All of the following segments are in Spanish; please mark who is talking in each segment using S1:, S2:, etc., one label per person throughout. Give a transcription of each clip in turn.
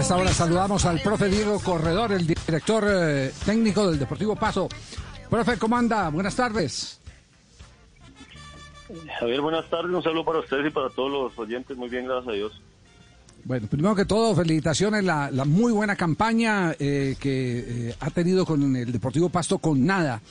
S1: Hasta ahora saludamos al profe Diego Corredor, el director eh, técnico del Deportivo Paso. Profe, ¿cómo anda? Buenas tardes.
S2: Javier, buenas tardes. Un saludo para ustedes y para todos los oyentes. Muy bien, gracias a Dios.
S1: Bueno, primero que todo, felicitaciones, la, la muy buena campaña eh, que eh, ha tenido con el Deportivo Pasto con nada.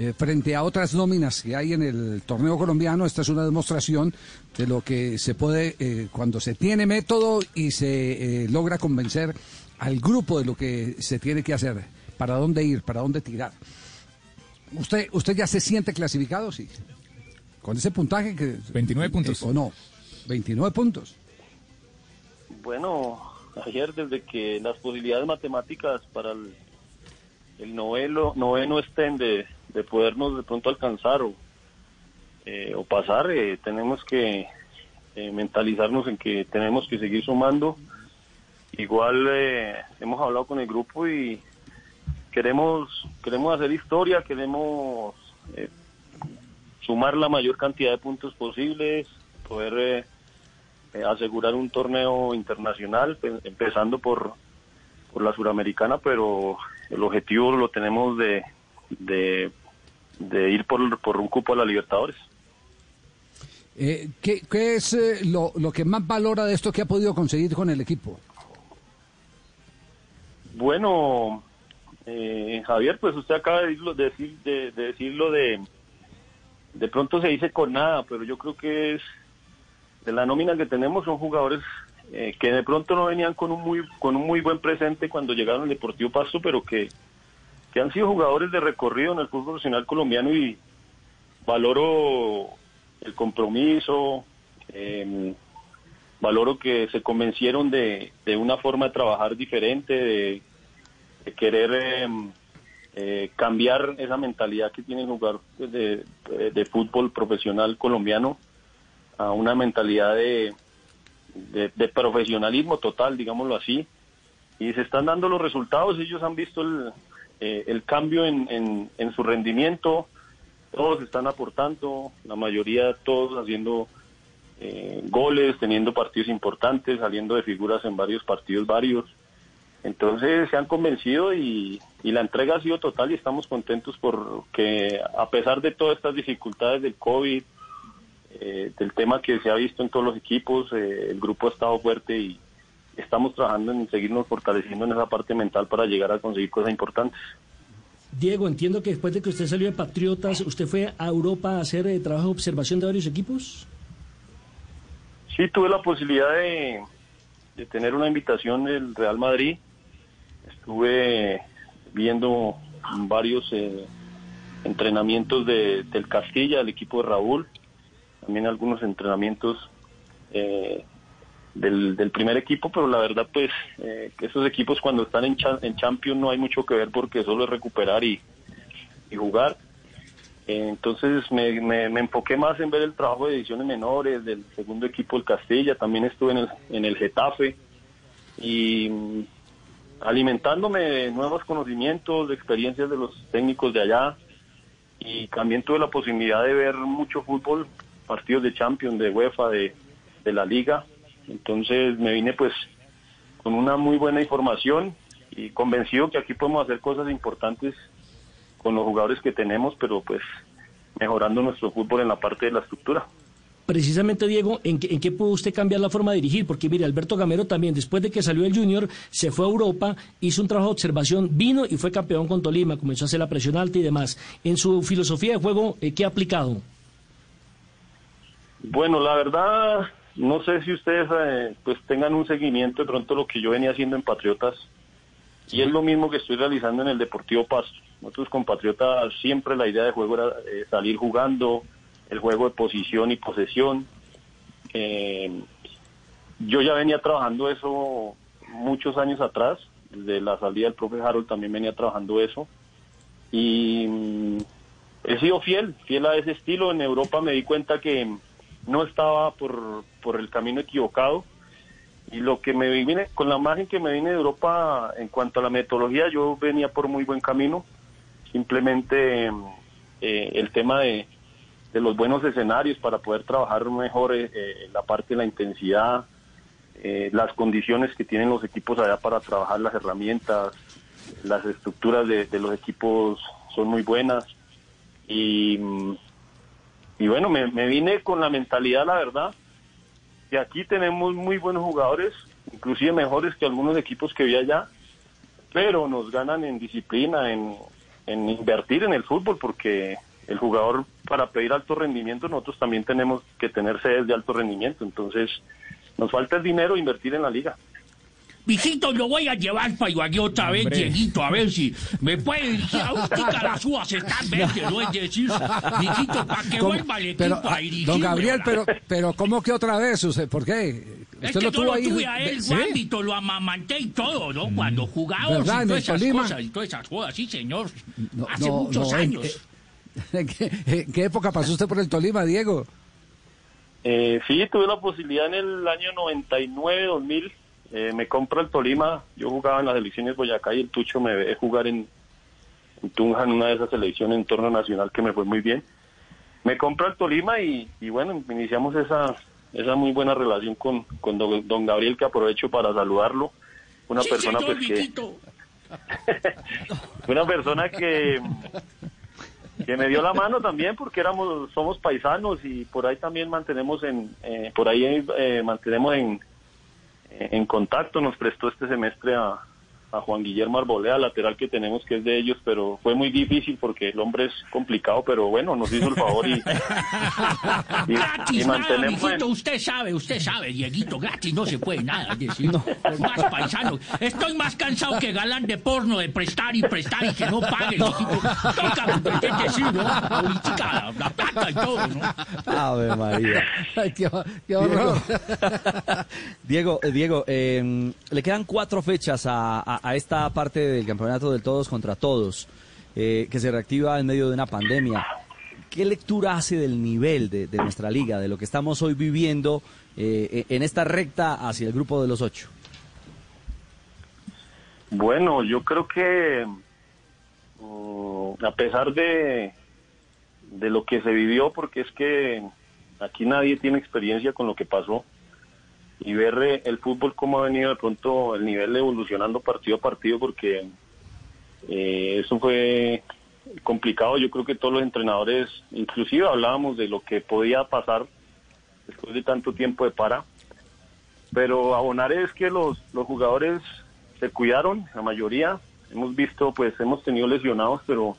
S1: Eh, frente a otras nóminas que hay en el torneo colombiano, esta es una demostración de lo que se puede eh, cuando se tiene método y se eh, logra convencer al grupo de lo que se tiene que hacer, para dónde ir, para dónde tirar. ¿Usted, usted ya se siente clasificado? Sí. Con ese puntaje que...
S3: 29 puntos.
S1: ¿O no? 29 puntos.
S2: Bueno, ayer desde que las posibilidades matemáticas para el, el novelo, noveno estén de, de podernos de pronto alcanzar o, eh, o pasar, eh, tenemos que eh, mentalizarnos en que tenemos que seguir sumando. Igual eh, hemos hablado con el grupo y queremos queremos hacer historia, queremos sumar la mayor cantidad de puntos posibles, poder asegurar un torneo internacional, pe- empezando por, por la suramericana, pero el objetivo lo tenemos de, de, de ir por, por un cupo a la Libertadores.
S1: Eh, ¿qué, qué es eh, lo, lo que más valora de esto que ha podido conseguir con el equipo?
S2: Bueno, eh, Javier, pues usted acaba de decirlo, de decir, de, de decirlo de, de pronto se dice con nada, pero yo creo que es de la nómina que tenemos son jugadores eh, que de pronto no venían con un muy con un muy buen presente cuando llegaron al Deportivo Pasto, pero que, que han sido jugadores de recorrido en el fútbol profesional colombiano y valoro el compromiso, eh, valoro que se convencieron de, de una forma de trabajar diferente, de, querer eh, eh, cambiar esa mentalidad que tienen jugar pues, de, de- fútbol profesional colombiano a una mentalidad de, de profesionalismo total, digámoslo así. Y se están dando los resultados, ellos han visto el, eh, el cambio en, en, su rendimiento, todos están aportando, la mayoría todos haciendo eh, goles, teniendo partidos importantes, saliendo de figuras en varios partidos varios. Entonces se han convencido y, y la entrega ha sido total y estamos contentos porque a pesar de todas estas dificultades del COVID, eh, del tema que se ha visto en todos los equipos, eh, el grupo ha estado fuerte y estamos trabajando en seguirnos fortaleciendo en esa parte mental para llegar a conseguir cosas importantes.
S4: Diego, entiendo que después de que usted salió de Patriotas, ¿usted fue a Europa a hacer eh, trabajo de observación de varios equipos?
S2: Sí, tuve la posibilidad de, de tener una invitación del Real Madrid. Estuve viendo varios eh, entrenamientos de, del Castilla, del equipo de Raúl, también algunos entrenamientos eh, del, primer equipo, pero la verdad pues eh, esos equipos cuando están en, cha- en Champions no hay mucho que ver porque solo es recuperar y, jugar. Entonces me, me, me enfoqué más en ver el trabajo de ediciones menores del segundo equipo del Castilla, también estuve en el, en el Getafe y mm, alimentándome de nuevos conocimientos, de experiencias de los técnicos de allá y también tuve la posibilidad de ver mucho fútbol, partidos de Champions, de UEFA, de la Liga. Entonces me vine pues con una muy buena información y convencido que aquí podemos hacer cosas importantes con los jugadores que tenemos, pero pues mejorando nuestro fútbol en la parte de la estructura.
S4: Precisamente, Diego, ¿en qué, ¿en qué pudo usted cambiar la forma de dirigir? Porque mire, Alberto Gamero también, después de que salió el Junior, se fue a Europa, hizo un trabajo de observación, vino y fue campeón con Tolima, comenzó a hacer la presión alta y demás. En su filosofía de juego, eh, ¿qué ha aplicado?
S2: Bueno, la verdad, no sé si ustedes eh, pues tengan un seguimiento de pronto lo que yo venía haciendo en Patriotas y es lo mismo que estoy realizando en el Deportivo Pasto. Nosotros con Patriotas siempre la idea de juego era eh, salir jugando, el juego de posición y posesión. Eh, yo ya venía trabajando eso muchos años atrás, desde la salida del profe Harold también venía trabajando eso. Y mm, he sido fiel, fiel a ese estilo. En Europa me di cuenta que no estaba por, por el camino equivocado. Y lo que me vine, con la imagen que me vine de Europa en cuanto a la metodología, yo venía por muy buen camino. Simplemente eh, el tema de, de los buenos escenarios para poder trabajar mejor eh, eh, la parte de la intensidad, las condiciones que tienen los equipos allá para trabajar las herramientas, las estructuras de, los equipos son muy buenas y, y bueno, me, vine con la mentalidad, la verdad, que aquí tenemos muy buenos jugadores, inclusive mejores que algunos equipos que vi allá, pero nos ganan en disciplina, en, en invertir en el fútbol, porque el jugador para pedir alto rendimiento nosotros también tenemos que tener sedes de alto rendimiento, entonces nos falta el dinero invertir en la liga.
S3: Visito, lo voy a llevar para Ibagué otra vez, Dieguito, a ver si me puede dirigir a un las uvas están verdes, ¿no? Es decir, Visito, para que vuelva el equipo pero, a dirigir.
S1: Don Gabriel, pero, pero ¿cómo que otra vez? Usted, ¿Por qué?
S3: es que lo tuvo ahí. tuve a él, ¿sí? lo amamanté y todo, ¿no? Cuando jugaba y todas esas cosas y todas esas cosas, sí, señor. Hace muchos años.
S1: ¿En, qué, época pasó usted por el Tolima, Diego?
S2: Eh, sí, tuve la posibilidad en el año 99, 2000. Eh, me compro el Tolima. Yo jugaba en las elecciones Boyacá y el Tucho me ve jugar en, en Tunja en una de esas selecciones en torno nacional que me fue muy bien. Me compro el Tolima y, y bueno, iniciamos esa, esa muy buena relación con, con don, Gabriel, que aprovecho para saludarlo. Una persona pues que... una persona que que me dio la mano también porque éramos somos paisanos y por ahí también mantenemos en eh, por ahí eh, mantenemos en en contacto nos prestó este semestre a, a Juan Guillermo Arbolea, lateral que tenemos que es de ellos, pero fue muy difícil porque el hombre es complicado, pero bueno, nos hizo el favor y,
S3: gratis, mantenemos usted sabe, usted sabe, Dieguito, gratis no se puede nada, decir, no. más paisano. Estoy más cansado que galán de porno de prestar y prestar y que no pague, Dieguito. Toca, decir, ¿no? La plata y todo, ¿no?
S5: Ave María.
S1: Ay, qué, horror.
S5: Diego, Diego, eh, le quedan cuatro fechas a a, esta parte del campeonato del todos contra todos, eh, que se reactiva en medio de una pandemia. ¿Qué lectura hace del nivel de, nuestra liga, de lo que estamos hoy viviendo eh, en esta recta hacia el grupo de los ocho?
S2: Bueno, yo creo que mm, a pesar de, de lo que se vivió, porque es que aquí nadie tiene experiencia con lo que pasó, y ver el fútbol cómo ha venido de pronto el nivel evolucionando partido a partido porque eh, eso fue complicado. Yo creo que todos los entrenadores, inclusive hablábamos de lo que podía pasar después de tanto tiempo de para. Pero abonar es que los, los jugadores se cuidaron, la mayoría. Hemos visto, pues hemos tenido lesionados, pero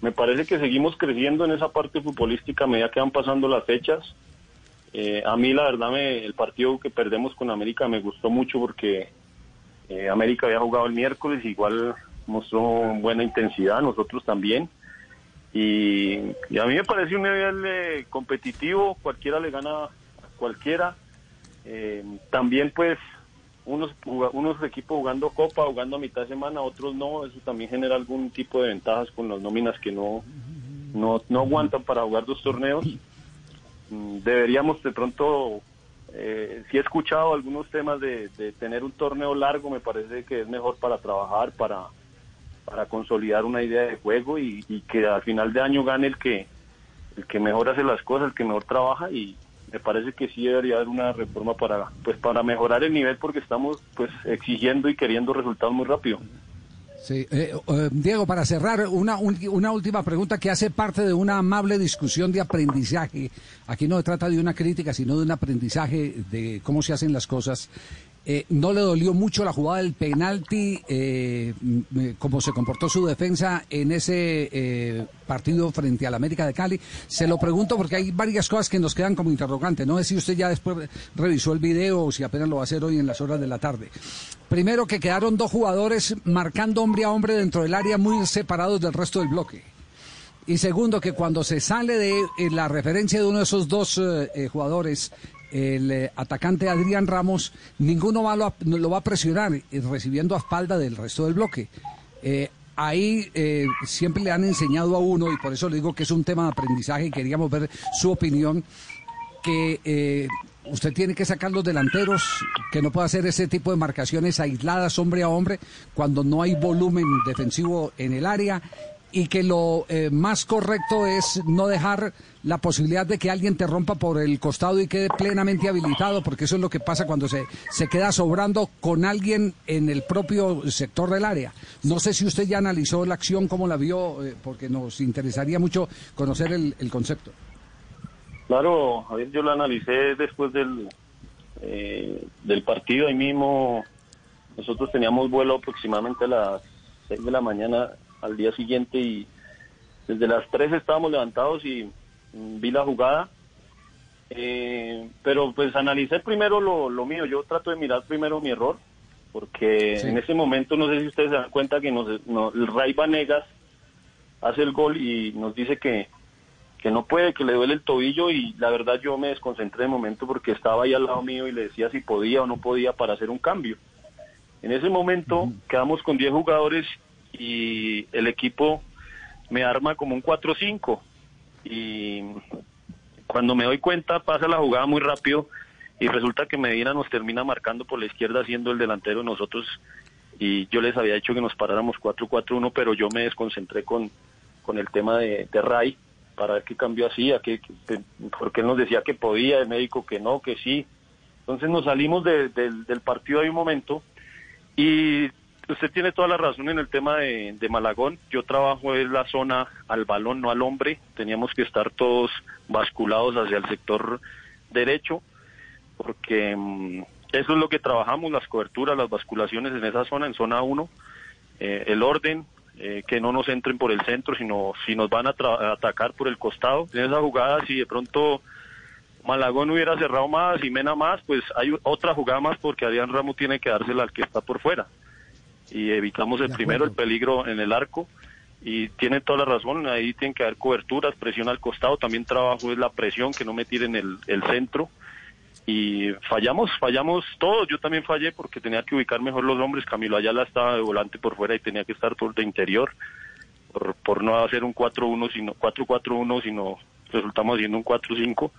S2: me parece que seguimos creciendo en esa parte futbolística a medida que van pasando las fechas. Eh, a mí la verdad me, el partido que perdemos con América me gustó mucho porque eh, América había jugado el miércoles, igual mostró buena intensidad, nosotros también. Y, a mí me parece un nivel eh, competitivo, cualquiera le gana a cualquiera. también pues unos, unos equipos jugando copa, jugando a mitad de semana, otros no, eso también genera algún tipo de ventajas con las nóminas que no, no, no aguantan para jugar dos torneos. Deberíamos de pronto, eh, si he escuchado algunos temas de, tener un torneo largo, me parece que es mejor para trabajar, para, para consolidar una idea de juego y, que al final de año gane el que, el que mejor hace las cosas, el que mejor trabaja y me parece que sí debería haber una reforma para, pues, para mejorar el nivel porque estamos pues exigiendo y queriendo resultados muy rápido.
S1: Sí, eh, eh, Diego, para cerrar, una, una última pregunta que hace parte de una amable discusión de aprendizaje. Aquí no se trata de una crítica, sino de un aprendizaje de cómo se hacen las cosas. Eh, no le dolió mucho la jugada del penalti, eh, como se comportó su defensa en ese eh, partido frente al América de Cali. Se lo pregunto porque hay varias cosas que nos quedan como interrogante. No sé si usted ya después revisó el video o si apenas lo va a hacer hoy en las horas de la tarde. Primero que quedaron dos jugadores marcando hombre a hombre dentro del área muy separados del resto del bloque. Y segundo, que cuando se sale de la referencia de uno de esos dos jugadores, el eh, atacante Adrián Ramos, ninguno va, lo, lo, va a presionar eh, recibiendo a espalda del resto del bloque. Eh, ahí siempre le han enseñado a uno, y por eso le digo que es un tema de aprendizaje y queríamos ver su opinión, que usted tiene que sacar los delanteros, que no puede hacer ese tipo de marcaciones aisladas hombre a hombre cuando no hay volumen defensivo en el área y que lo eh, más correcto es no dejar la posibilidad de que alguien te rompa por el costado y quede plenamente habilitado, porque eso es lo que pasa cuando se, se queda sobrando con alguien en el propio sector del área. No sé si usted ya analizó la acción, cómo la vio, eh, porque nos interesaría mucho conocer el, el concepto.
S2: Claro, Javier, yo lo analicé después del, eh, del partido. Ahí mismo nosotros teníamos vuelo aproximadamente a las 6 de la mañana al día siguiente y desde las 3 estábamos levantados y mm, vi la jugada. Eh, pero pues analicé primero lo, lo, mío. Yo trato de mirar primero mi error porque en ese momento no sé si ustedes se dan cuenta que nos, el Ray Vanegas hace el gol y nos dice que que no puede, que le duele el tobillo y la verdad yo me desconcentré de momento porque estaba ahí al lado mío y le decía si podía o no podía para hacer un cambio. En ese momento quedamos con 10 jugadores y el equipo me arma como un 4-5 y cuando me doy cuenta pasa la jugada muy rápido y resulta que Medina nos termina marcando por la izquierda siendo el delantero de nosotros y yo les había dicho que nos paráramos 4-4-1 pero yo me desconcentré con, con el tema de, de Ray para ver qué cambio hacía, que, porque él nos decía que podía, el médico que no, que sí. Entonces nos salimos del partido ahí un momento y usted tiene toda la razón en el tema de, Malagón. Yo trabajo en la zona al balón, no al hombre. Teníamos que estar todos basculados hacia el sector derecho porque mm, eso es lo que trabajamos, las coberturas, las basculaciones en esa zona, en zona 1, eh, el orden, eh, que no nos entren por el centro, sino si nos van a, atacar por el costado. En esa jugada, si de pronto Malagón hubiera cerrado más y Mena más, pues hay otra jugada más porque Adrián Ramos tiene que dársela al que está por fuera. Y evitamos el primero, el peligro en el arco. Y tiene toda la razón, ahí tienen que haber coberturas, presión al costado. También trabajo es la presión, que no me tiren el, el centro y fallamos, fallamos todos. Yo también fallé porque tenía que ubicar mejor los hombres. Camilo Ayala estaba de volante por fuera y tenía que estar por de interior por, por no hacer un 4-1, sino 4-4-1, sino resultamos haciendo un 4-5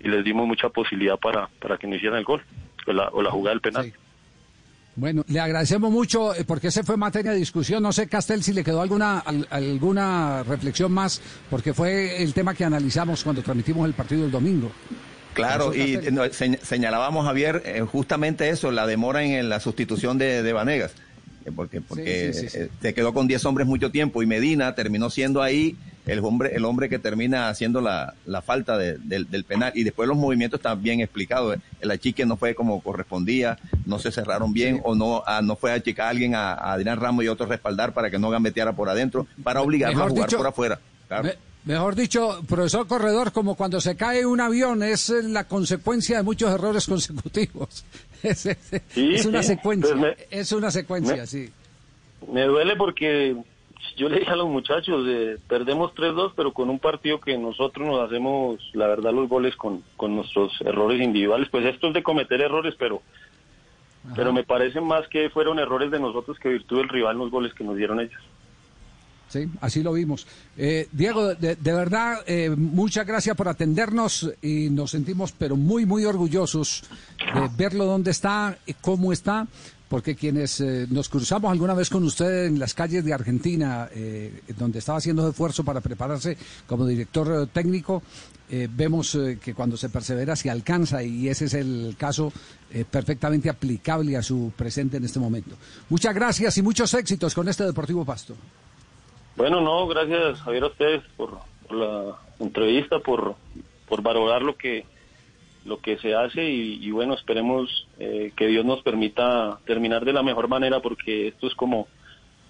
S2: y les dimos mucha posibilidad para, para que no hicieran el gol o la, o la jugada del penal.
S1: Bueno, le agradecemos mucho eh, porque ese fue materia de discusión. No sé, Castel, si le quedó alguna alguna reflexión más, porque fue el tema que analizamos cuando transmitimos el partido el domingo.
S6: Claro, y señalábamos, Javier, eh, justamente eso, la demora en la sustitución de, de Vanegas, eh, porque, porque eh, se quedó con 10 hombres mucho tiempo y Medina terminó siendo ahí el hombre, el hombre que termina haciendo la, la falta del penal. Y después los movimientos están bien explicados. El achique no fue como correspondía, no se cerraron bien o no, ah, no fue a achicar a alguien a, Adrián Ramos y otro respaldar para que no gambeteara por adentro, para obligarlo a jugar por afuera. Claro.
S1: Mejor dicho, profesor Corredor, como cuando se cae un avión, es la consecuencia de muchos errores consecutivos. Es, una secuencia, pues es una secuencia, sí.
S2: Me duele porque yo le dije a los muchachos, eh, perdemos 3-2, pero con un partido que nosotros nos hacemos, la verdad, los goles con, con nuestros errores individuales. Pues esto es de cometer errores, pero pero me parece más que fueron errores de nosotros que virtud del rival los goles que nos dieron ellos.
S1: Sí, así lo vimos. Eh, Diego, de, verdad, eh, muchas gracias por atendernos y nos sentimos pero muy, muy orgullosos de verlo dónde está, y cómo está, porque quienes eh, nos cruzamos alguna vez con usted en las calles de Argentina, donde estaba haciendo esfuerzo para prepararse como director técnico, vemos que cuando se persevera se alcanza y ese es el caso perfectamente aplicable a su presente en este momento. Muchas gracias y muchos éxitos con este Deportivo Pasto.
S2: Bueno, no, gracias Javier a ustedes por, la entrevista, por, por valorar lo que lo que se hace y, bueno, esperemos eh, que Dios nos permita terminar de la mejor manera porque esto es como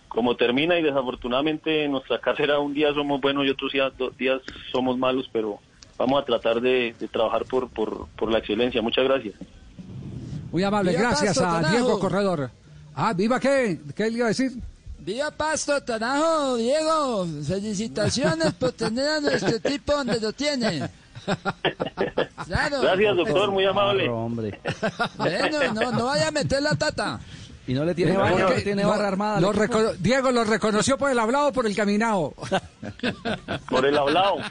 S2: como termina y desafortunadamente en nuestra carrera un día somos buenos y otros días, días somos malos, pero vamos a tratar de, trabajar por, por, por, la excelencia. Muchas gracias.
S1: Muy amable, gracias a Diego Corredor. Ah, ¿viva qué? ¿Qué le iba a decir?
S7: Viva Pasto, Tanajo, Diego. Felicitaciones por tener a nuestro tipo donde lo tiene.
S2: Gracias, doctor, muy amable.
S7: hombre. Bueno, no, no vaya a meter la tata.
S5: Y no le tiene, barra, tiene barra armada.
S1: Diego lo reconoció por el hablado o por el caminado.
S2: Por el hablado.